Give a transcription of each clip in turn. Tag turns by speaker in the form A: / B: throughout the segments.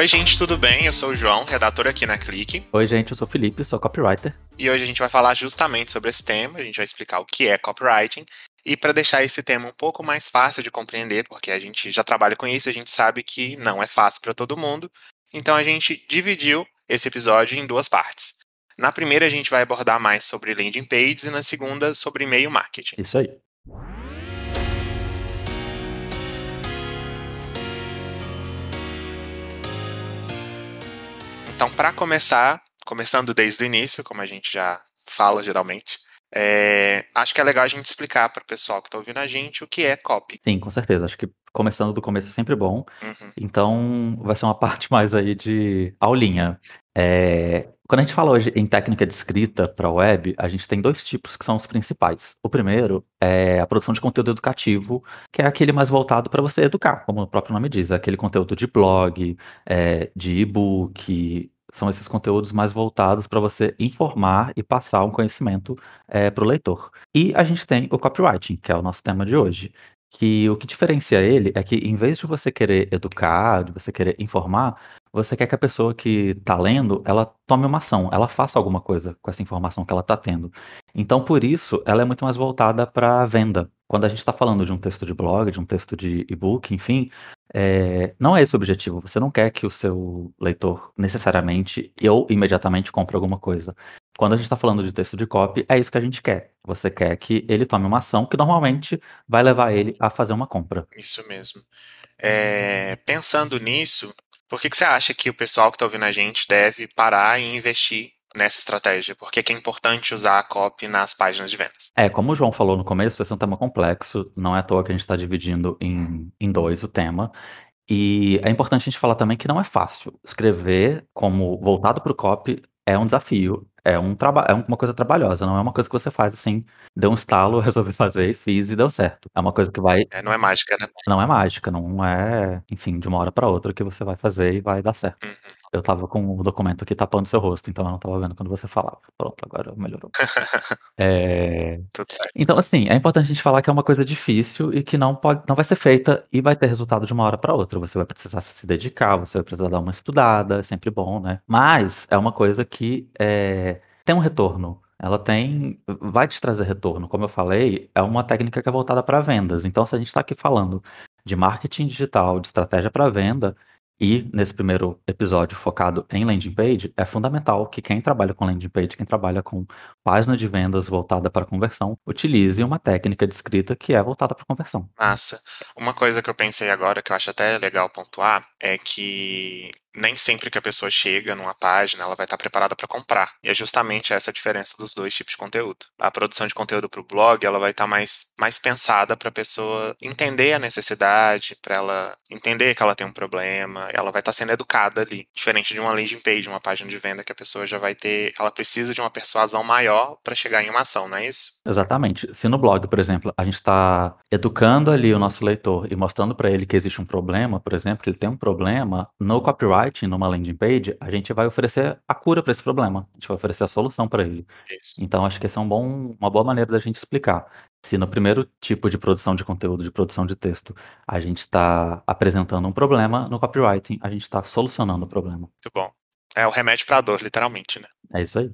A: Oi, gente, tudo bem? Eu sou o João, redator aqui na Clique.
B: Oi, gente, eu sou o Felipe, sou copywriter.
A: E hoje a gente vai falar justamente sobre esse tema, a gente vai explicar o que é copywriting. E para deixar esse tema um pouco mais fácil de compreender, porque a gente já trabalha com isso, a gente sabe que não é fácil para todo mundo. Então a gente dividiu esse episódio em duas partes. Na primeira a gente vai abordar mais sobre landing pages e na segunda sobre e-mail marketing.
B: Isso aí.
A: Então, para começar, começando desde o início, como a gente já fala geralmente, é, acho que é legal a gente explicar para o pessoal que está ouvindo a gente o que é copy.
B: Sim, com certeza. Acho que começando do começo é sempre bom.
A: Uhum.
B: Então, vai ser uma parte mais aí de aulinha. É, quando a gente fala hoje em técnica de escrita para web, a gente tem dois tipos que são os principais. O primeiro é a produção de conteúdo educativo, que é aquele mais voltado para você educar, como o próprio nome diz, é aquele conteúdo de blog, é, de e-book, são esses conteúdos mais voltados para você informar e passar um conhecimento é, para o leitor. E a gente tem o copywriting, que é o nosso tema de hoje, que o que diferencia ele é que em vez de você querer educar, de você querer informar, você quer que a pessoa que está lendo, ela tome uma ação, ela faça alguma coisa com essa informação que ela está tendo. Então, por isso, ela é muito mais voltada para venda. Quando a gente está falando de um texto de blog, de um texto de e-book, enfim, é, não é esse o objetivo. Você não quer que o seu leitor necessariamente ou imediatamente compre alguma coisa. Quando a gente está falando de texto de copy, é isso que a gente quer. Você quer que ele tome uma ação que normalmente vai levar ele a fazer uma compra.
A: Isso mesmo. É, pensando nisso, por que, que você acha que o pessoal que está ouvindo a gente deve parar e investir nessa estratégia? Por que, que é importante usar a copy nas páginas de vendas?
B: É, como o João falou no começo, esse é um tema complexo, não é à toa que a gente está dividindo em, em dois o tema. E é importante a gente falar também que não é fácil. Escrever como voltado para o copy é um desafio, é, um traba é uma coisa trabalhosa, não é uma coisa que você faz assim, deu um estalo, resolvi fazer, fiz e deu certo. É uma coisa que vai.
A: É, não é mágica, né?
B: Não é mágica, não é, enfim, de uma hora para outra que você vai fazer e vai dar certo.
A: Uhum.
B: Eu tava com o documento aqui tapando seu rosto, então eu não tava vendo quando você falava. Pronto, agora melhorou. é...
A: Tudo certo.
B: Então, assim, é importante a gente falar que é uma coisa difícil e que não pode, não vai ser feita e vai ter resultado de uma hora para outra. Você vai precisar se dedicar, você vai precisar dar uma estudada, é sempre bom, né? Mas é uma coisa que é, tem um retorno. Ela tem, vai te trazer retorno. Como eu falei, é uma técnica que é voltada para vendas. Então, se a gente está aqui falando de marketing digital, de estratégia para venda, e nesse primeiro episódio focado em landing page, é fundamental que quem trabalha com landing page, quem trabalha com página de vendas voltada para conversão, utilize uma técnica de escrita que é voltada para conversão.
A: Massa. Uma coisa que eu pensei agora, que eu acho até legal pontuar, é que nem sempre que a pessoa chega numa página ela vai estar preparada para comprar. E é justamente essa a diferença dos dois tipos de conteúdo. A produção de conteúdo para o blog ela vai estar mais, mais pensada para a pessoa entender a necessidade, para ela entender que ela tem um problema, ela vai estar sendo educada ali. Diferente de uma landing page, uma página de venda que a pessoa já vai ter, ela precisa de uma persuasão maior para chegar em uma ação, não é isso?
B: Exatamente. Se no blog, por exemplo, a gente está educando ali o nosso leitor e mostrando para ele que existe um problema, por exemplo, que ele tem um problema, no copyright copywriting, numa landing page, a gente vai oferecer a cura para esse problema. A gente vai oferecer a solução para ele.
A: Isso.
B: Então, acho que essa é um bom, uma boa maneira da gente explicar. Se no primeiro tipo de produção de conteúdo, de produção de texto, a gente está apresentando um problema, no copywriting a gente está solucionando o problema.
A: Muito bom. É o remédio para a dor, literalmente, né?
B: É isso aí.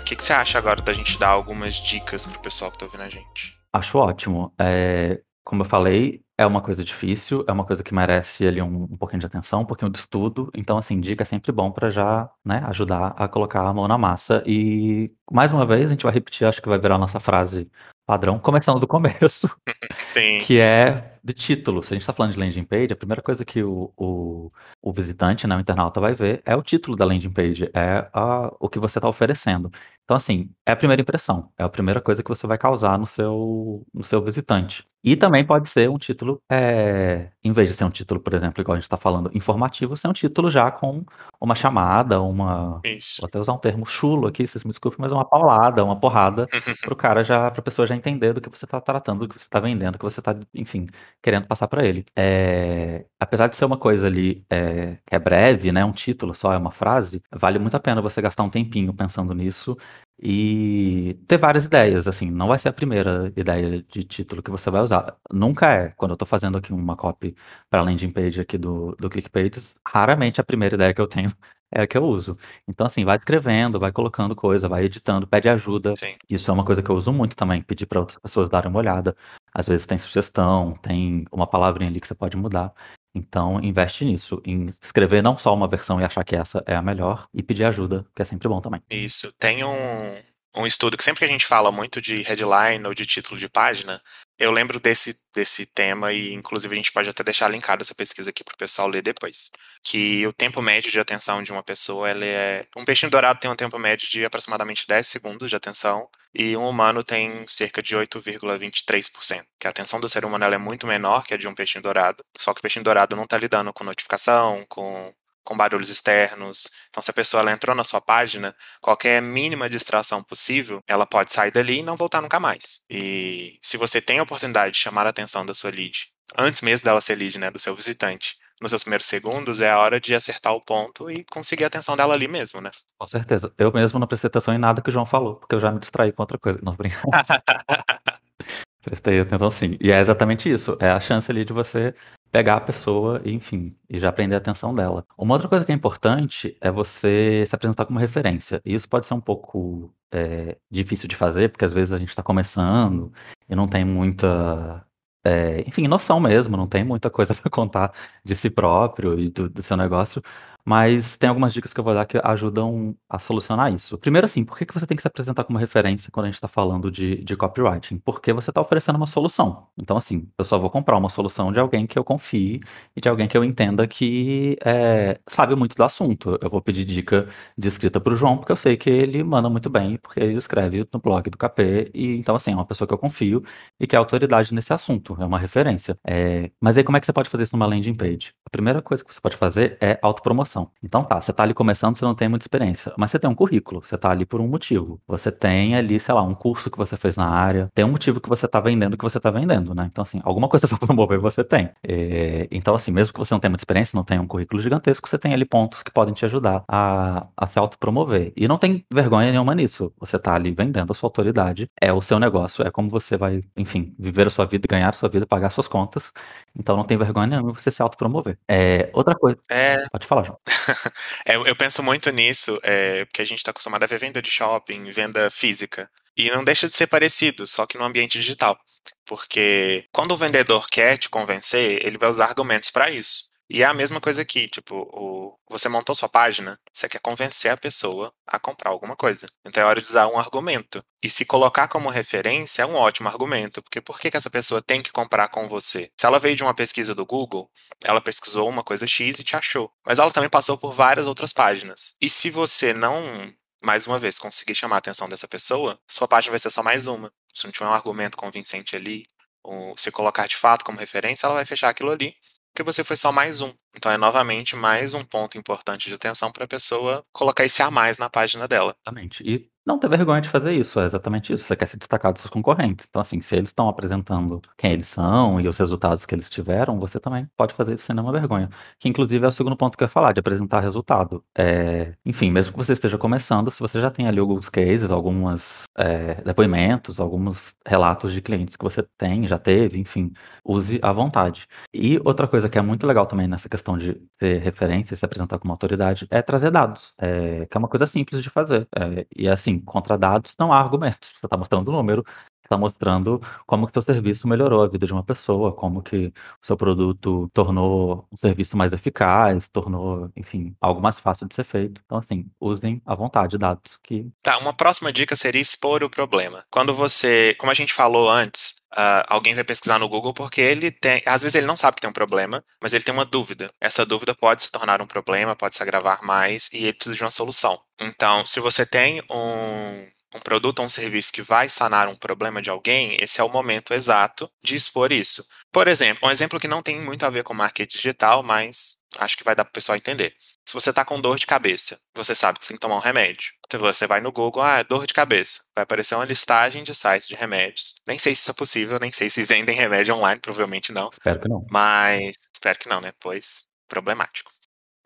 A: O que, que você acha agora da gente dar algumas dicas pro pessoal que tá ouvindo a gente?
B: Acho ótimo. É, como eu falei, é uma coisa difícil, é uma coisa que merece ali um, um pouquinho de atenção, um pouquinho de estudo. Então, assim, dica é sempre bom para já, né, ajudar a colocar a mão na massa. E mais uma vez, a gente vai repetir, acho que vai virar a nossa frase padrão, começando do começo,
A: Tem.
B: que é de título. Se a gente está falando de landing page, a primeira coisa que o, o, o visitante, né, o internauta vai ver é o título da landing page, é a, o que você está oferecendo. Então, assim, é a primeira impressão, é a primeira coisa que você vai causar no seu, no seu visitante. E também pode ser um título, é, em vez de ser um título, por exemplo, igual a gente está falando, informativo, ser um título já com uma chamada, uma.
A: Isso.
B: Vou até usar um termo chulo aqui, vocês me desculpem, mas uma paulada, uma porrada, para o cara já, para a pessoa já entender do que você está tratando, do que você está vendendo, do que você está, enfim, querendo passar para ele. É, apesar de ser uma coisa ali é, que é breve, né, um título só, é uma frase, vale muito a pena você gastar um tempinho pensando nisso e ter várias ideias, assim, não vai ser a primeira ideia de título que você vai usar. Nunca é. Quando eu tô fazendo aqui uma copy para landing page aqui do, do ClickPages, raramente a primeira ideia que eu tenho é a que eu uso. Então, assim, vai escrevendo, vai colocando coisa, vai editando, pede ajuda.
A: Sim.
B: Isso é uma coisa que eu uso muito também, pedir para outras pessoas darem uma olhada. Às vezes tem sugestão, tem uma palavrinha ali que você pode mudar. Então, investe nisso, em escrever não só uma versão e achar que essa é a melhor, e pedir ajuda, que é sempre bom também.
A: Isso. Tem um, um estudo que sempre que a gente fala muito de headline ou de título de página, eu lembro desse, desse tema e, inclusive, a gente pode até deixar linkado essa pesquisa aqui para o pessoal ler depois. Que o tempo médio de atenção de uma pessoa, ele é... Um peixinho dourado tem um tempo médio de aproximadamente 10 segundos de atenção e um humano tem cerca de 8,23%. Que a atenção do ser humano é muito menor que a de um peixinho dourado, só que o peixinho dourado não está lidando com notificação, com com barulhos externos. Então, se a pessoa ela entrou na sua página, qualquer mínima distração possível, ela pode sair dali e não voltar nunca mais. E se você tem a oportunidade de chamar a atenção da sua lead, antes mesmo dela ser lead, né, do seu visitante, nos seus primeiros segundos, é a hora de acertar o ponto e conseguir a atenção dela ali mesmo, né?
B: Com certeza. Eu mesmo não prestei atenção em nada que o João falou, porque eu já me distraí com outra coisa. Não, brincadeira. prestei atenção sim. E é exatamente isso. É a chance ali de você pegar a pessoa e, enfim, e já prender a atenção dela. Uma outra coisa que é importante é você se apresentar como referência. E isso pode ser um pouco é, difícil de fazer, porque às vezes a gente está começando e não tem muita. É, enfim, noção mesmo, não tem muita coisa para contar de si próprio e do, do seu negócio. Mas tem algumas dicas que eu vou dar que ajudam a solucionar isso. Primeiro, assim, por que, que você tem que se apresentar como referência quando a gente está falando de, de copywriting? Porque você está oferecendo uma solução. Então, assim, eu só vou comprar uma solução de alguém que eu confie e de alguém que eu entenda que é, sabe muito do assunto. Eu vou pedir dica de escrita para o João, porque eu sei que ele manda muito bem, porque ele escreve no blog do KP. E, então, assim, é uma pessoa que eu confio e que é autoridade nesse assunto, é uma referência. É, mas aí, como é que você pode fazer isso numa landing page? A primeira coisa que você pode fazer é autopromoção. Então tá, você tá ali começando, você não tem muita experiência, mas você tem um currículo, você tá ali por um motivo. Você tem ali, sei lá, um curso que você fez na área, tem um motivo que você tá vendendo o que você tá vendendo, né? Então assim, alguma coisa para promover você tem. E, então assim, mesmo que você não tenha muita experiência, não tenha um currículo gigantesco, você tem ali pontos que podem te ajudar a, a se autopromover. E não tem vergonha nenhuma nisso. Você tá ali vendendo a sua autoridade, é o seu negócio, é como você vai, enfim, viver a sua vida, ganhar a sua vida, pagar suas contas. Então não tem vergonha nenhuma você se autopromover. É, outra coisa.
A: É...
B: Pode falar, João.
A: é, eu penso muito nisso, é, porque a gente está acostumado a ver venda de shopping, venda física. E não deixa de ser parecido, só que no ambiente digital. Porque quando o vendedor quer te convencer, ele vai usar argumentos para isso. E é a mesma coisa aqui, tipo, o, você montou sua página, você quer convencer a pessoa a comprar alguma coisa. Então é hora de usar um argumento. E se colocar como referência é um ótimo argumento, porque por que, que essa pessoa tem que comprar com você? Se ela veio de uma pesquisa do Google, ela pesquisou uma coisa X e te achou. Mas ela também passou por várias outras páginas. E se você não, mais uma vez, conseguir chamar a atenção dessa pessoa, sua página vai ser só mais uma. Se não tiver um argumento convincente ali, ou se colocar de fato como referência, ela vai fechar aquilo ali porque você foi só mais um. Então é novamente mais um ponto importante de atenção para a pessoa colocar esse a mais na página dela.
B: Exatamente. E não ter vergonha de fazer isso, é exatamente isso. Você quer se destacar dos seus concorrentes. Então, assim, se eles estão apresentando quem eles são e os resultados que eles tiveram, você também pode fazer isso sem nenhuma vergonha. Que, inclusive, é o segundo ponto que eu ia falar, de apresentar resultado. É, enfim, mesmo que você esteja começando, se você já tem ali alguns cases, alguns é, depoimentos, alguns relatos de clientes que você tem, já teve, enfim, use à vontade. E outra coisa que é muito legal também nessa questão de ter referência e se apresentar como autoridade é trazer dados, é, que é uma coisa simples de fazer. É, e assim, contra dados não há argumentos. Você está mostrando o número, está mostrando como que seu serviço melhorou a vida de uma pessoa, como que o seu produto tornou um serviço mais eficaz, tornou, enfim, algo mais fácil de ser feito. Então, assim, usem à vontade dados que...
A: Tá, uma próxima dica seria expor o problema. Quando você, como a gente falou antes, Uh, alguém vai pesquisar no Google porque ele tem. Às vezes ele não sabe que tem um problema, mas ele tem uma dúvida. Essa dúvida pode se tornar um problema, pode se agravar mais e ele precisa de uma solução. Então, se você tem um, um produto ou um serviço que vai sanar um problema de alguém, esse é o momento exato de expor isso. Por exemplo, um exemplo que não tem muito a ver com marketing digital, mas acho que vai dar para o pessoal entender. Se você está com dor de cabeça, você sabe que você tem que tomar um remédio. Então você vai no Google, ah, dor de cabeça. Vai aparecer uma listagem de sites de remédios. Nem sei se isso é possível, nem sei se vendem remédio online, provavelmente não.
B: Espero que não.
A: Mas espero que não, né? Pois problemático.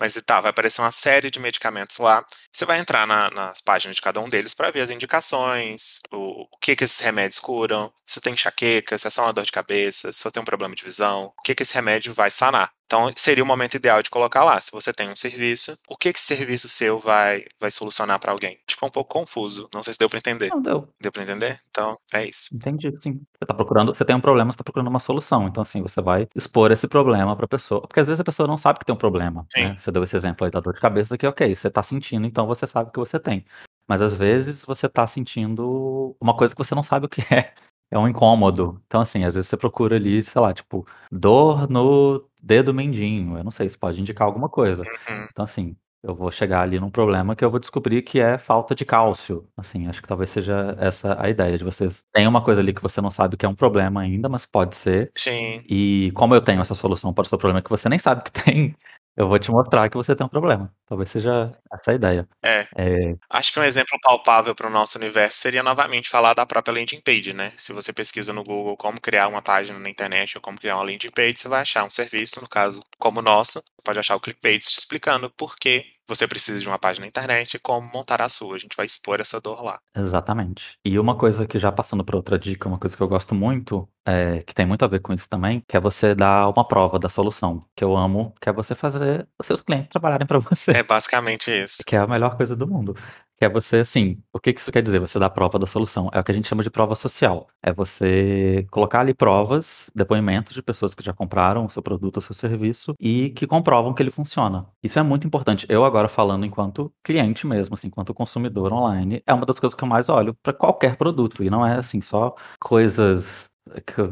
A: Mas e tá, vai aparecer uma série de medicamentos lá. Você vai entrar na, nas páginas de cada um deles para ver as indicações, o, o, que que esses remédios curam, se tem enxaqueca, se é só uma dor de cabeça, se você tem um problema de visão, o que que esse remédio vai sanar. Então, seria o momento ideal de colocar lá. Se você tem um serviço, o que esse serviço seu vai, vai solucionar para alguém? Tipo, um pouco confuso. Não sei se deu para entender.
B: Não deu.
A: Deu para entender? Então, é isso.
B: Entendi, sim. Você tá procurando, você tem um problema, você tá procurando uma solução. Então, assim, você vai expor esse problema pra pessoa. Porque às vezes a pessoa não sabe que tem um problema. Né? Você deu esse exemplo aí da dor de cabeça que, ok, você tá sentindo, então você sabe que você tem. Mas às vezes você tá sentindo uma coisa que você não sabe o que é é um incômodo. Então, assim, às vezes você procura ali, sei lá, tipo, dor no dedo mindinho. Eu não sei, isso pode indicar alguma coisa.
A: Uhum.
B: Então, assim, eu vou chegar ali num problema que eu vou descobrir que é falta de cálcio. Assim, acho que talvez seja essa a ideia de vocês. Tem uma coisa ali que você não sabe que é um problema ainda, mas pode ser.
A: Sim.
B: E como eu tenho essa solução para o seu problema que você nem sabe que tem, eu vou te mostrar que você tem um problema. Talvez seja essa a ideia.
A: É.
B: É,
A: Acho que um exemplo palpável para o nosso universo seria novamente falar da própria landing page, né? Se você pesquisa no Google como criar uma página na internet ou como criar uma landing page, você vai achar um serviço, no caso como o nosso, você pode achar o ClickPage explicando por que você precisa de uma página na internet e como montar a sua. A gente vai expor essa dor lá.
B: Exatamente. E uma coisa que já passando para outra dica, uma coisa que eu gosto muito, é, que tem muito a ver com isso também, que é você dar uma prova da solução, que eu amo, que é você fazer os seus clientes trabalharem para você.
A: É basicamente isso.
B: Que é a melhor coisa do mundo. Que é você, assim, o que isso quer dizer? Você dá prova da solução. É o que a gente chama de prova social. É você colocar ali provas, depoimentos de pessoas que já compraram o seu produto ou seu serviço e que comprovam que ele funciona. Isso é muito importante. Eu agora falando enquanto cliente mesmo, assim, enquanto consumidor online, é uma das coisas que eu mais olho para qualquer produto. E não é, assim, só coisas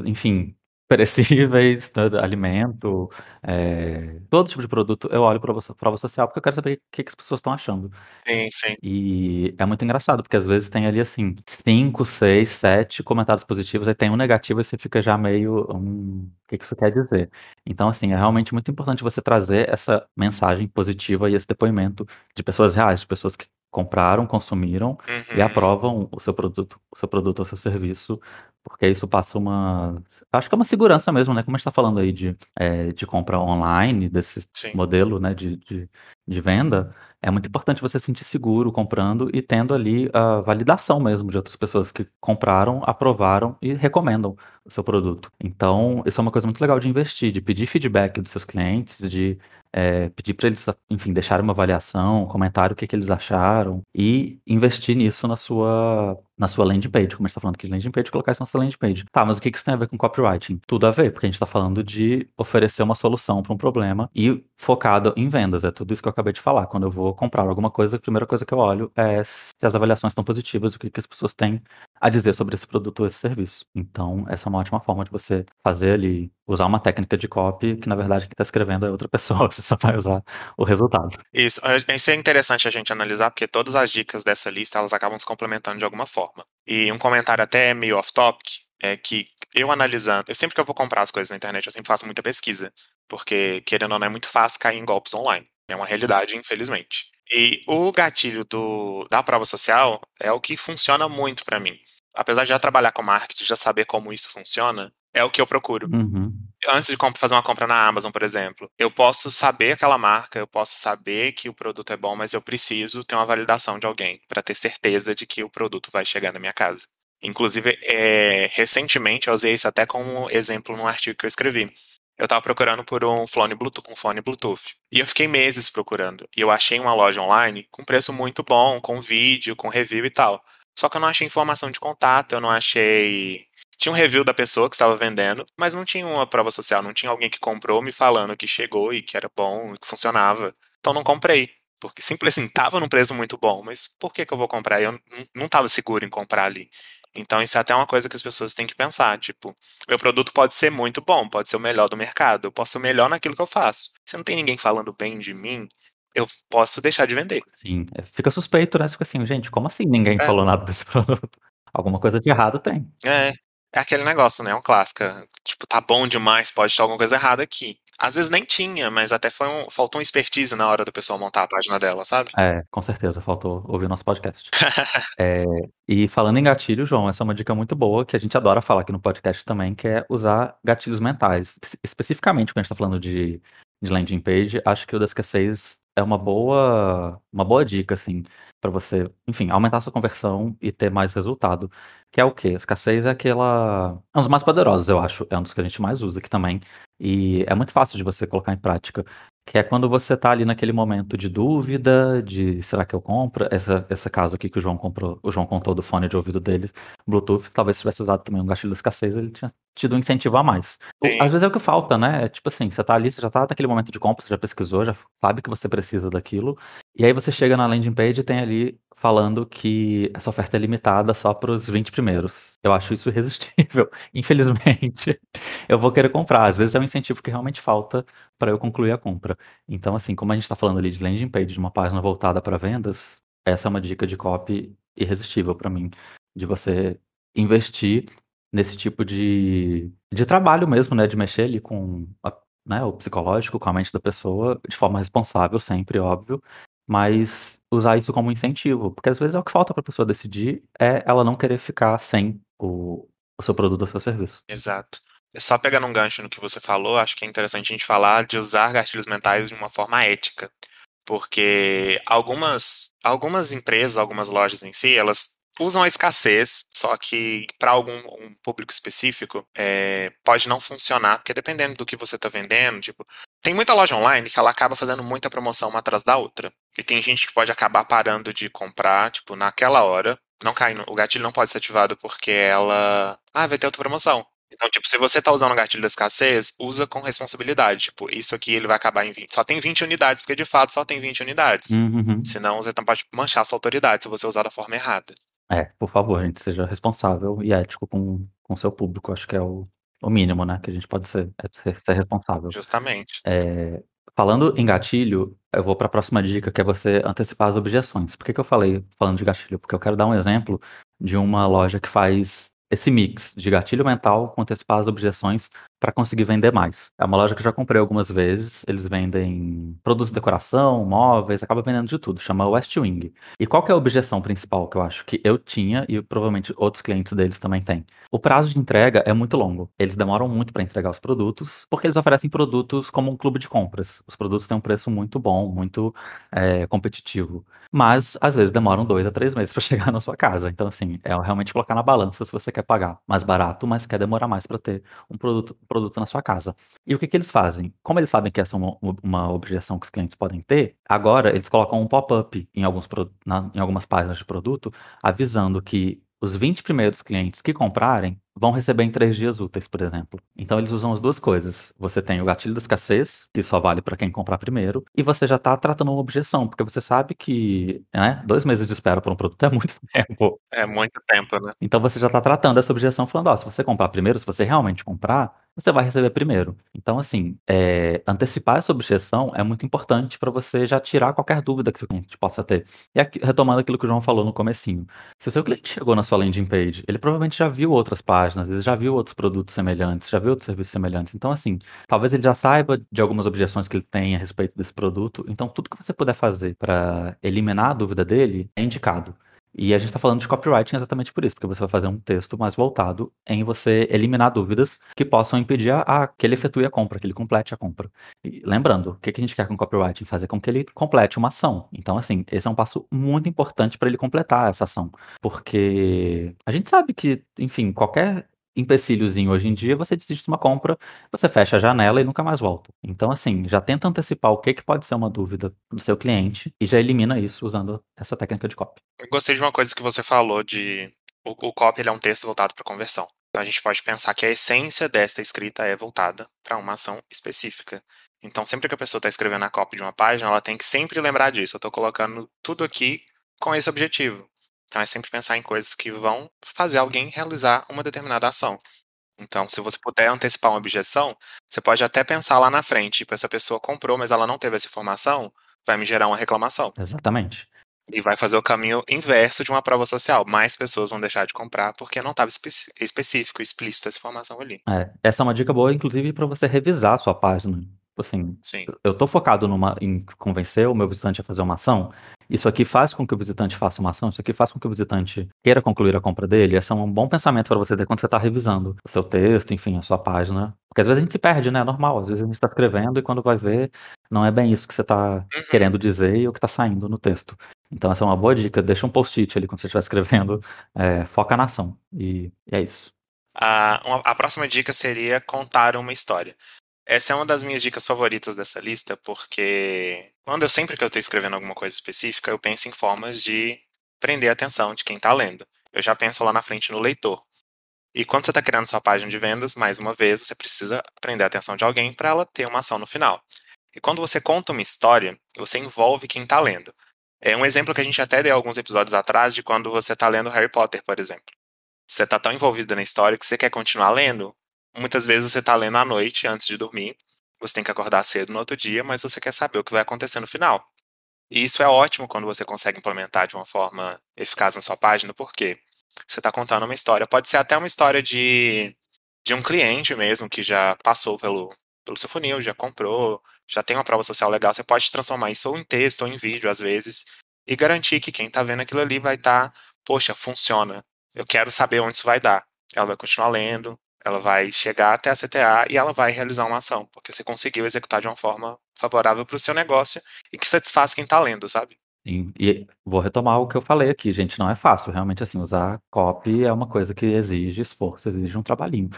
B: enfim, perecíveis, né, alimento, é, todo tipo de produto, eu olho para prova social porque eu quero saber o que, que as pessoas estão achando.
A: Sim, sim.
B: E é muito engraçado, porque às vezes tem ali assim, 5, 6, 7 comentários positivos, aí tem um negativo e você fica já meio. Hum, o que, que isso quer dizer? Então, assim, é realmente muito importante você trazer essa mensagem positiva e esse depoimento de pessoas reais, de pessoas que compraram, consumiram e
A: Uhum.
B: aprovam o seu produto, o seu produto ou seu serviço, porque isso passa uma, acho que é uma segurança mesmo, né? Como a gente está falando aí de, é, de compra online, desse
A: Sim.
B: modelo, né, de, de, de venda, é muito importante você se sentir seguro comprando e tendo ali a validação mesmo de outras pessoas que compraram, aprovaram e recomendam o seu produto. Então, isso é uma coisa muito legal de investir, de pedir feedback dos seus clientes, de é, pedir para eles, enfim, deixarem uma avaliação, um comentário o que, que eles acharam e investir nisso na sua na sua landing page, como a gente está falando aqui de landing page, colocar isso na sua landing page. Tá, mas o que isso tem a ver com copywriting? Tudo a ver, porque a gente está falando de oferecer uma solução para um problema e focado em vendas. É tudo isso que eu acabei de falar. Quando eu vou comprar alguma coisa, a primeira coisa que eu olho é se as avaliações estão positivas, o que, que as pessoas têm a dizer sobre esse produto ou esse serviço. Então, essa é uma ótima forma de você fazer ali, usar uma técnica de copy que, na verdade, quem está escrevendo é outra pessoa, você só vai usar o resultado.
A: Isso, isso é interessante a gente analisar, porque todas as dicas dessa lista, elas acabam se complementando de alguma forma. E um comentário até meio off-topic é que eu analisando, eu sempre que eu vou comprar as coisas na internet, eu sempre faço muita pesquisa, porque querendo ou não é muito fácil cair em golpes online. É uma realidade, infelizmente. E o gatilho do, da prova social é o que funciona muito para mim. Apesar de já trabalhar com marketing, já saber como isso funciona, é o que eu procuro.
B: Uhum.
A: Antes de fazer uma compra na Amazon, por exemplo, eu posso saber aquela marca, eu posso saber que o produto é bom, mas eu preciso ter uma validação de alguém para ter certeza de que o produto vai chegar na minha casa. Inclusive, é, recentemente eu usei isso até como exemplo num artigo que eu escrevi. Eu estava procurando por um fone Bluetooth, um fone Bluetooth. E eu fiquei meses procurando. E eu achei uma loja online com preço muito bom, com vídeo, com review e tal. Só que eu não achei informação de contato, eu não achei tinha um review da pessoa que estava vendendo, mas não tinha uma prova social, não tinha alguém que comprou me falando que chegou e que era bom, que funcionava. Então não comprei. Porque simplesmente assim, tava num preço muito bom, mas por que, que eu vou comprar? Eu não estava seguro em comprar ali. Então isso é até uma coisa que as pessoas têm que pensar, tipo, meu produto pode ser muito bom, pode ser o melhor do mercado, eu posso ser o melhor naquilo que eu faço. Se não tem ninguém falando bem de mim, eu posso deixar de vender.
B: Sim, é, fica suspeito, né? Fica assim, gente, como assim ninguém é. falou nada desse produto? Alguma coisa de errado tem.
A: É, é aquele negócio, né? É um clássico. Tipo, tá bom demais, pode ter alguma coisa errada aqui. Às vezes nem tinha, mas até foi um, faltou um expertise na hora do pessoal montar a página dela, sabe?
B: É, com certeza, faltou ouvir o nosso podcast. é, e falando em gatilho, João, essa é uma dica muito boa que a gente adora falar aqui no podcast também, que é usar gatilhos mentais. Especificamente, quando a gente tá falando de de landing page, acho que o da escassez é uma boa uma boa dica, assim, para você, enfim, aumentar sua conversão e ter mais resultado. Que é o quê? Escassez é aquela é um dos mais poderosos, eu acho, é um dos que a gente mais usa aqui também, e é muito fácil de você colocar em prática, que é quando você tá ali naquele momento de dúvida, de será que eu compro? Essa esse caso aqui que o João comprou o João contou do fone de ouvido dele, Bluetooth, talvez se tivesse usado também um gatilho da escassez, ele tinha tido um incentivo a mais. O às vezes é o que falta, né, é tipo assim, você tá ali, você já tá naquele momento de compra, você já pesquisou, já sabe que você precisa daquilo, e aí você chega na landing page e tem ali falando que essa oferta é limitada só para os 20 primeiros. Eu acho isso irresistível, infelizmente. Eu vou querer comprar, às vezes é um incentivo que realmente falta para eu concluir a compra. Então, assim, como a gente está falando ali de landing page, de uma página voltada para vendas, essa é uma dica de copy irresistível para mim, de você investir nesse tipo de de trabalho mesmo, né, de mexer ali com a né, o psicológico, com a mente da pessoa, de forma responsável sempre, óbvio, mas usar isso como incentivo, porque às vezes é o que falta para a pessoa decidir, é ela não querer ficar sem o o seu produto ou seu serviço.
A: Exato. É só pegando um gancho no que você falou, acho que é interessante a gente falar de usar gatilhos mentais de uma forma ética, porque algumas algumas empresas, algumas lojas em si, elas usam a escassez, só que para algum um público específico, eh, pode não funcionar, porque dependendo do que você está vendendo, tipo, tem muita loja online que ela acaba fazendo muita promoção uma atrás da outra. E tem gente que pode acabar parando de comprar, tipo, naquela hora. Não cai no, o gatilho não pode ser ativado porque ela. Ah, vai ter outra promoção. Então, tipo, se você tá usando o gatilho da escassez, usa com responsabilidade. Tipo, isso aqui ele vai acabar em 20. Só tem 20 unidades, porque de fato só tem 20 unidades.
B: Uhum.
A: Senão você pode manchar sua autoridade se você usar da forma errada.
B: É, por favor, gente, seja responsável e ético com com o seu público, acho que é o o mínimo, né, que a gente pode ser, é ser ser responsável.
A: Justamente.
B: Eh, falando em gatilho, eu vou para a próxima dica, que é você antecipar as objeções. Por que que eu falei falando de gatilho? Porque eu quero dar um exemplo de uma loja que faz esse mix de gatilho mental com antecipar as objeções para conseguir vender mais. É uma loja que eu já comprei algumas vezes, eles vendem produtos de decoração, móveis, acaba vendendo de tudo, chama West Wing. E qual que é a objeção principal que eu acho que eu tinha e provavelmente outros clientes deles também têm? O prazo de entrega é muito longo. Eles demoram muito para entregar os produtos, porque eles oferecem produtos como um clube de compras. Os produtos têm um preço muito bom, muito eh, competitivo. Mas às vezes demoram 2 a 3 meses para chegar na sua casa. Então, assim, é realmente colocar na balança se você quer pagar mais barato, mas quer demorar mais para ter um produto produto na sua casa. E o que que eles fazem? Como eles sabem que essa é uma uma objeção que os clientes podem ter, agora eles colocam um pop-up em alguns na em algumas páginas de produto, avisando que os 20 primeiros clientes que comprarem vão receber em 3 dias úteis, por exemplo. Então eles usam as 2 coisas. Você tem o gatilho da escassez, que só vale para quem comprar primeiro, e você já tá tratando uma objeção, porque você sabe que, né, 2 meses de espera por um produto é muito tempo.
A: É muito tempo, né.
B: Então você já tá tratando essa objeção falando: "Ó, se você comprar primeiro, se você realmente comprar, você vai receber primeiro". Então assim, eh, antecipar essa objeção é muito importante para você já tirar qualquer dúvida que seu cliente possa ter. E aqui retomando aquilo que o João falou no comecinho, se o seu cliente chegou na sua landing page, ele provavelmente já viu outras páginas, ele já viu outros produtos semelhantes, já viu outros serviços semelhantes. Então assim, talvez ele já saiba de algumas objeções que ele tem a respeito desse produto, então tudo que você puder fazer para eliminar a dúvida dele, é indicado. E a gente tá falando de copywriting exatamente por isso, porque você vai fazer um texto mais voltado em você eliminar dúvidas que possam impedir a a que ele efetue a compra, que ele complete a compra. E lembrando, o que que a gente quer com copywriting? Fazer com que ele complete uma ação. Então assim, esse é um passo muito importante para ele completar essa ação, porque a gente sabe que, enfim, qualquer empecilhozinho hoje em dia, você desiste de uma compra, você fecha a janela e nunca mais volta. Então assim, já tenta antecipar o que que pode ser uma dúvida do seu cliente e já elimina isso usando essa técnica de copy.
A: Eu gostei de uma coisa que você falou de o o copy é um texto voltado para conversão. Então a gente pode pensar que a essência desta escrita é voltada para uma ação específica. Então sempre que a pessoa tá escrevendo a copy de uma página, ela tem que sempre lembrar disso, eu tô colocando tudo aqui com esse objetivo. Então é sempre pensar em coisas que vão fazer alguém realizar uma determinada ação. Então se você puder antecipar uma objeção, você pode até pensar lá na frente, tipo, essa pessoa comprou, mas ela não teve essa informação, vai me gerar uma reclamação.
B: Exatamente.
A: E vai fazer o caminho inverso de uma prova social, mais pessoas vão deixar de comprar, porque não estava específico, explícito essa informação ali.
B: É, essa é uma dica boa inclusive para você revisar a sua página. Tipo assim,
A: Sim.
B: eu tô focado numa em convencer o meu visitante a fazer uma ação, isso aqui faz com que o visitante faça uma ação, isso aqui faz com que o visitante queira concluir a compra dele, esse é um bom pensamento para você ter quando você tá revisando o seu texto, enfim, a sua página, porque às vezes a gente se perde, né, é normal, às vezes a gente tá escrevendo e quando vai ver, não é bem isso que você tá
A: Uhum.
B: querendo dizer e o que tá saindo no texto. Então essa é uma boa dica, deixa um post-it ali quando você estiver escrevendo, eh, foca na ação, e e é isso.
A: A uma a próxima dica seria contar uma história. Essa é uma das minhas dicas favoritas dessa lista, porque quando eu sempre que eu tô escrevendo alguma coisa específica, eu penso em formas de prender a atenção de quem tá lendo. Eu já penso lá na frente no leitor. E quando você tá criando sua página de vendas, mais uma vez, você precisa prender a atenção de alguém para ela ter uma ação no final. E quando você conta uma história, você envolve quem tá lendo. É um exemplo que a gente até deu alguns episódios atrás de quando você tá lendo Harry Potter, por exemplo. Você tá tão envolvido na história que você quer continuar lendo. Muitas vezes você tá lendo à noite antes de dormir. Você tem que acordar cedo no outro dia, mas você quer saber o que vai acontecer no final. E isso é ótimo quando você consegue implementar de uma forma eficaz na sua página, porque você está contando uma história. Pode ser até uma história de, de um cliente mesmo que já passou pelo, pelo seu funil, já comprou, já tem uma prova social legal. Você pode transformar isso ou em texto ou em vídeo, às vezes, e garantir que quem está vendo aquilo ali vai estar, tá, poxa, funciona. Eu quero saber onde isso vai dar. Ela vai continuar lendo, ela vai chegar até a CTA e ela vai realizar uma ação, porque você conseguiu executar de uma forma favorável para o seu negócio e que satisfaz quem está lendo, sabe?
B: Sim, e vou retomar o que eu falei aqui, gente, não é fácil, realmente, assim, usar copy é uma coisa que exige esforço, exige um trabalhinho.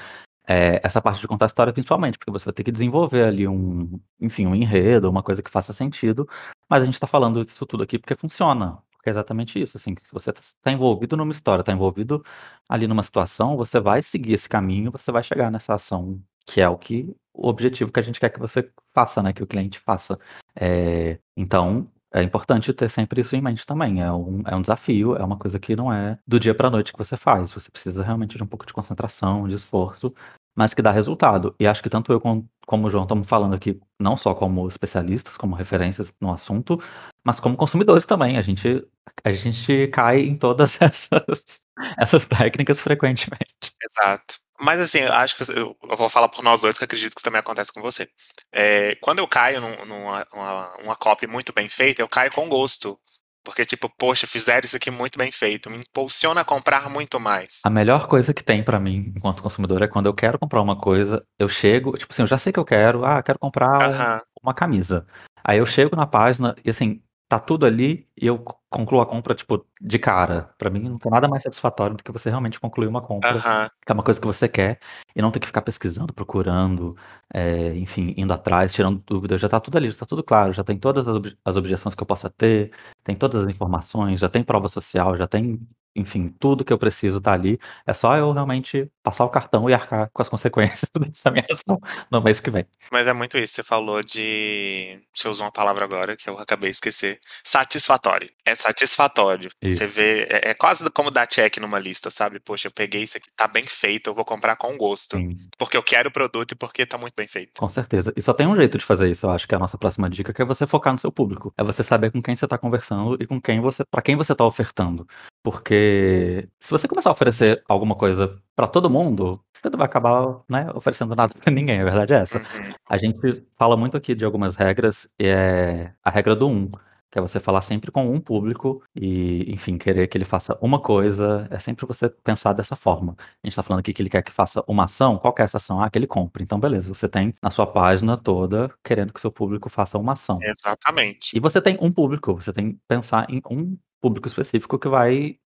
B: É, essa parte de contar história principalmente, porque você vai ter que desenvolver ali um, enfim, um enredo, uma coisa que faça sentido, mas a gente está falando isso tudo aqui porque funciona, porque é exatamente isso, assim, se você está tá envolvido numa história, está envolvido ali numa situação, você vai seguir esse caminho, você vai chegar nessa ação, que é o que o objetivo que a gente quer que você faça, né, que o cliente faça. É, então, é importante ter sempre isso em mente também. É um, é um desafio, é uma coisa que não é do dia para noite que você faz. Você precisa realmente de um pouco de concentração, de esforço, mas que dá resultado. E acho que tanto eu como, o João estamos falando aqui, não só como especialistas, como referências no assunto, mas como consumidores também. A gente, a gente cai em todas essas, essas técnicas frequentemente.
A: Exato. Mas assim, acho que eu, eu, vou falar por nós dois, que acredito que isso também acontece com você. É, quando eu caio num, numa uma, uma copy muito bem feita, eu caio com gosto. Porque, tipo, poxa, fizeram isso aqui muito bem feito. Me impulsiona a comprar muito mais.
B: A melhor coisa que tem para mim, enquanto consumidor, é quando eu quero comprar uma coisa, eu chego, tipo assim, eu já sei que eu quero, ah, quero comprar
A: uhum.
B: uma camisa. Aí eu chego na página e assim, tá tudo ali e eu concluo a compra, tipo, de cara. Para mim não tem nada mais satisfatório do que você realmente concluir uma compra,
A: uhum.
B: que é uma coisa que você quer, e não ter que ficar pesquisando, procurando, é, enfim, indo atrás, tirando dúvidas. Já tá tudo ali, já tá tudo claro, já tem todas as, ob as objeções que eu possa ter, tem todas as informações, já tem prova social, já tem enfim, tudo que eu preciso tá ali. É só eu realmente passar o cartão e arcar com as consequências dessa minha ação no mês que vem.
A: Mas é muito isso. Você falou de. Você usou uma palavra agora que eu acabei de esquecer. Satisfatório. É satisfatório. Isso. Você vê. É, é, quase como dar check numa lista, sabe? Poxa, eu peguei isso aqui, tá bem feito, eu vou comprar com gosto.
B: Sim.
A: Porque eu quero o produto e porque tá muito bem feito.
B: Com certeza. E só tem um jeito de fazer isso, eu acho que é a nossa próxima dica, que é você focar no seu público. É você saber com quem você tá conversando e com quem você. para quem você tá ofertando. Porque se você começar a oferecer alguma coisa para todo mundo, você não vai acabar né, oferecendo nada para ninguém, a verdade é essa.
A: Uhum.
B: A gente fala muito aqui de algumas regras, e é a regra do um, que é você falar sempre com um público e, enfim, querer que ele faça uma coisa, é sempre você pensar dessa forma. A gente está falando aqui que ele quer que faça uma ação, qual é essa ação? Ah, que ele compre. Então, beleza, você tem na sua página toda querendo que seu público faça uma ação.
A: Exatamente.
B: E você tem um público, você tem que pensar em um público específico que vai,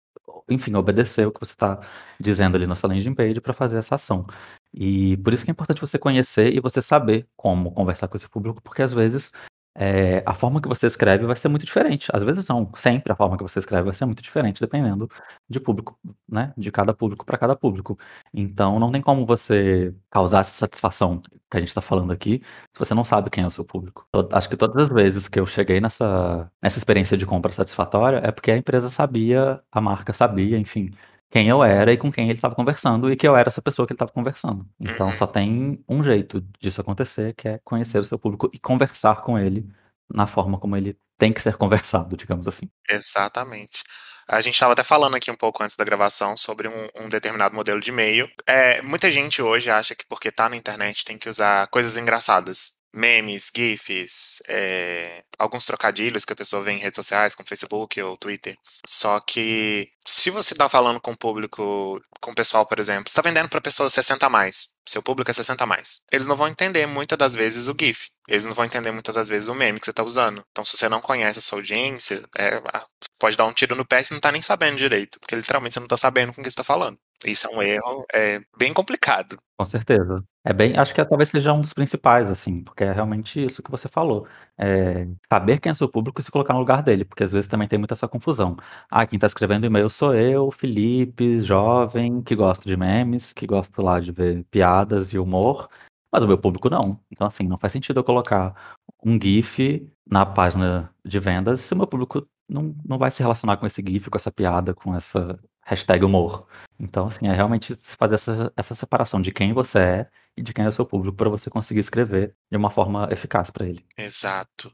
B: enfim, obedecer o que você está dizendo ali na sua landing page para fazer essa ação. E por isso que é importante você conhecer e você saber como conversar com esse público, porque às vezes é, a forma que você escreve vai ser muito diferente. Às vezes não, sempre a forma que você escreve vai ser muito diferente, dependendo de público, né? De cada público para cada público. Então não tem como você causar essa satisfação que a gente está falando aqui se você não sabe quem é o seu público. Eu, acho que todas as vezes que eu cheguei nessa, nessa experiência de compra satisfatória é porque a empresa sabia, a marca sabia, enfim, quem eu era e com quem ele estava conversando e que eu era essa pessoa que ele estava conversando. Então
A: Uhum.
B: só tem um jeito disso acontecer, que é conhecer o seu público e conversar com ele na forma como ele tem que ser conversado, digamos assim.
A: Exatamente. A gente estava até falando aqui um pouco antes da gravação sobre um, um determinado modelo de e-mail. É, muita gente hoje acha que porque tá na internet tem que usar coisas engraçadas. Memes, GIFs, é, alguns trocadilhos que a pessoa vê em redes sociais, como Facebook ou Twitter. Só que se você está falando com o público, com o pessoal, por exemplo, está vendendo para pessoas 60 a mais, seu público é 60 a mais, eles não vão entender muitas das vezes o GIF. Eles não vão entender muitas das vezes o meme que você está usando. Então, se você não conhece a sua audiência, é, pode dar um tiro no pé e você não está nem sabendo direito, porque literalmente você não está sabendo com o que você está falando. Isso é um erro é bem complicado.
B: Com certeza. É bem acho que talvez seja um dos principais, assim, porque é realmente isso que você falou. É saber quem é seu público e se colocar no lugar dele, porque às vezes também tem muita essa confusão. Ah, quem tá escrevendo e-mail sou eu, Felipe, jovem, que gosto de memes, que gosto lá de ver piadas e humor, mas o meu público não. Então, assim, não faz sentido eu colocar um GIF na página de vendas se o meu público não, não vai se relacionar com esse GIF, com essa piada, com essa hashtag humor. Então, assim, é realmente fazer essa, essa separação de quem você é e de quem é o seu público para você conseguir escrever de uma forma eficaz para ele.
A: Exato.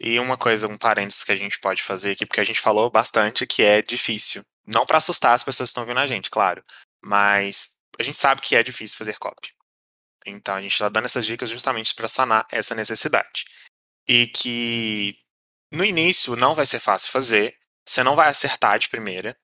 A: E uma coisa, um parênteses que a gente pode fazer aqui, porque a gente falou bastante que é difícil. Não para assustar as pessoas que estão ouvindo a gente, claro. Mas a gente sabe que é difícil fazer copy. Então a gente está dando essas dicas justamente para sanar essa necessidade. E que no início não vai ser fácil fazer, você não vai acertar de primeira,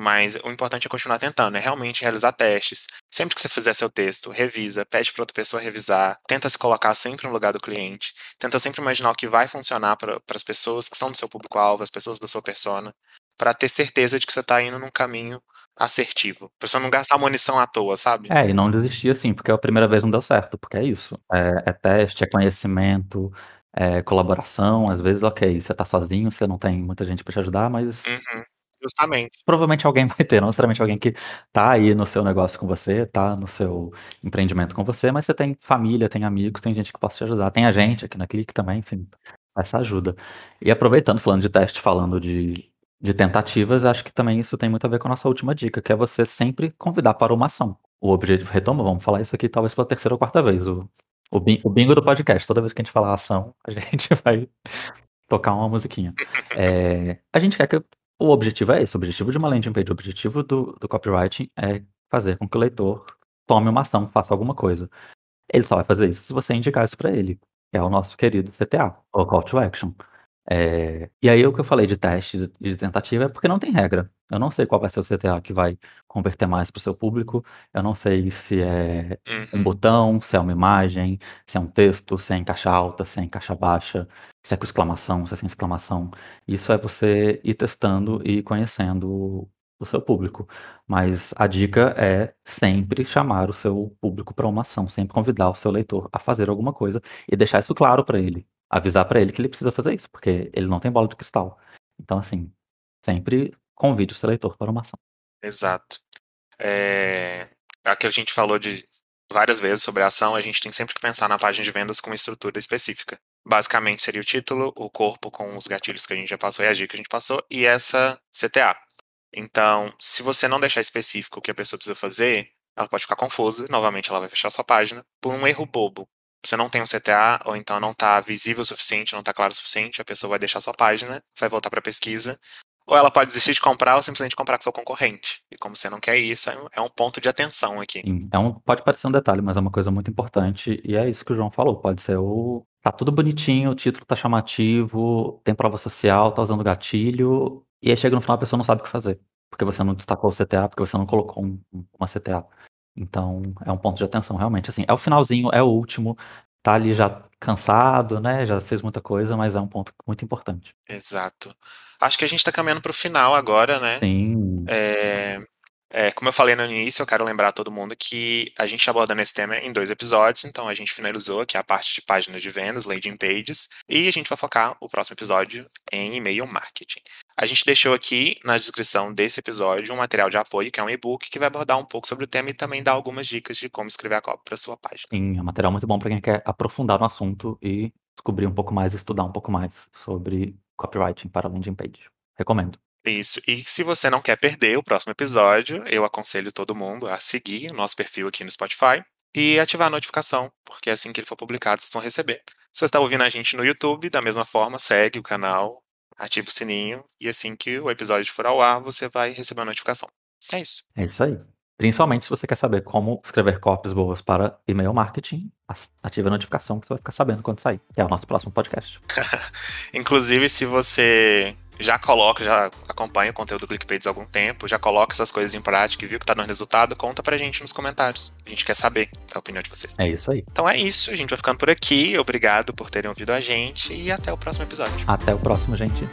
A: mas o importante é continuar tentando, é realmente realizar testes. Sempre que você fizer seu texto, revisa, pede para outra pessoa revisar, tenta se colocar sempre no lugar do cliente, tenta sempre imaginar o que vai funcionar para as pessoas que são do seu público-alvo, as pessoas da sua persona, para ter certeza de que você está indo num caminho assertivo. Pra você não gastar munição à toa, sabe?
B: É, e não desistir assim, porque a primeira vez não deu certo, porque é isso. É, é teste, é conhecimento, é colaboração. Às vezes, ok, você tá sozinho, você não tem muita gente para te ajudar, mas.
A: Uhum. Justamente.
B: Provavelmente alguém vai ter, não necessariamente alguém que tá aí no seu negócio com você, tá no seu empreendimento com você, mas você tem família, tem amigos, tem gente que possa te ajudar. Tem a gente aqui na Clique também, enfim, essa ajuda. E aproveitando, falando de teste, falando de, de tentativas, acho que também isso tem muito a ver com a nossa última dica, que é você sempre convidar para uma ação. O objetivo, retoma, vamos falar isso aqui talvez pela terceira ou quarta vez, o, o, bingo, do podcast. Toda vez que a gente falar ação, a gente vai tocar uma musiquinha. É, a gente quer que o objetivo é esse, o objetivo de uma landing page, o objetivo do, do copywriting é fazer com que o leitor tome uma ação, faça alguma coisa. Ele só vai fazer isso se você indicar isso para ele, que é o nosso querido CTA, ou Call to Action. É, e aí o que eu falei de teste, de tentativa, é porque não tem regra. Eu não sei qual vai ser o CTA que vai converter mais para o seu público. Eu não sei se é um
A: Uhum.
B: botão, se é uma imagem, se é um texto, se é em caixa alta, se é em caixa baixa, se é com exclamação, se é sem exclamação. Isso é você ir testando e conhecendo o seu público. Mas a dica é sempre chamar o seu público para uma ação, sempre convidar o seu leitor a fazer alguma coisa e deixar isso claro para ele avisar para ele que ele precisa fazer isso, porque ele não tem bola de cristal. Então, assim, sempre convide o seu leitor para uma ação.
A: Exato. É... Aqui a gente falou de várias vezes sobre a ação, a gente tem sempre que pensar na página de vendas com uma estrutura específica. Basicamente seria o título, o corpo com os gatilhos que a gente já passou e a dica que a gente passou, e essa CTA. Então, se você não deixar específico o que a pessoa precisa fazer, ela pode ficar confusa, novamente ela vai fechar sua página por um erro bobo você não tem um CTA, ou então não está visível o suficiente, não está claro o suficiente, a pessoa vai deixar sua página, vai voltar para a pesquisa, ou ela pode desistir de comprar ou simplesmente comprar com seu concorrente. E como você não quer isso, é um é ponto de atenção aqui.
B: Um, pode parecer um detalhe, mas é uma coisa muito importante, e é isso que o João falou. Pode ser o. Tá tudo bonitinho, o título tá chamativo, tem prova social, tá usando gatilho, e aí chega no final a pessoa não sabe o que fazer. Porque você não destacou o CTA, porque você não colocou um, uma CTA. Então, é um ponto de atenção, realmente. Assim, é o finalzinho, é o último, tá ali já cansado, né? Já fez muita coisa, mas é um ponto muito importante.
A: Exato. Acho que a gente tá caminhando pro final agora, né?
B: Sim.
A: É, é, como eu falei no início, eu quero lembrar todo mundo que a gente abordando esse tema em dois episódios, então a gente finalizou aqui a parte de páginas de vendas, landing pages, e a gente vai focar o próximo episódio em e-mail marketing. A gente deixou aqui na descrição desse episódio um material de apoio, que é um e-book, que vai abordar um pouco sobre o tema e também dar algumas dicas de como escrever a cópia para sua página.
B: Sim, é um material muito bom para quem quer aprofundar no assunto e descobrir um pouco mais, estudar um pouco mais sobre copywriting para landing page. Recomendo.
A: Isso. E se você não quer perder o próximo episódio, eu aconselho todo mundo a seguir o nosso perfil aqui no Spotify e ativar a notificação, porque assim que ele for publicado, vocês vão receber. Se você está ouvindo a gente no YouTube, da mesma forma, segue o canal, ativa o sininho, e assim que o episódio for ao ar, você vai receber a notificação. É isso.
B: É isso aí. Principalmente se você quer saber como escrever copies boas para e-mail marketing, ative a notificação que você vai ficar sabendo quando sair, que é o nosso próximo podcast.
A: Inclusive, se você já coloca, já acompanha o conteúdo do ClickPages há algum tempo, já coloca essas coisas em prática e viu que tá dando resultado, conta pra gente nos comentários. A gente quer saber a opinião de vocês.
B: É isso aí.
A: Então é isso, a gente vai ficando por aqui. Obrigado por terem ouvido a gente e até o próximo episódio.
B: Até o próximo, gente.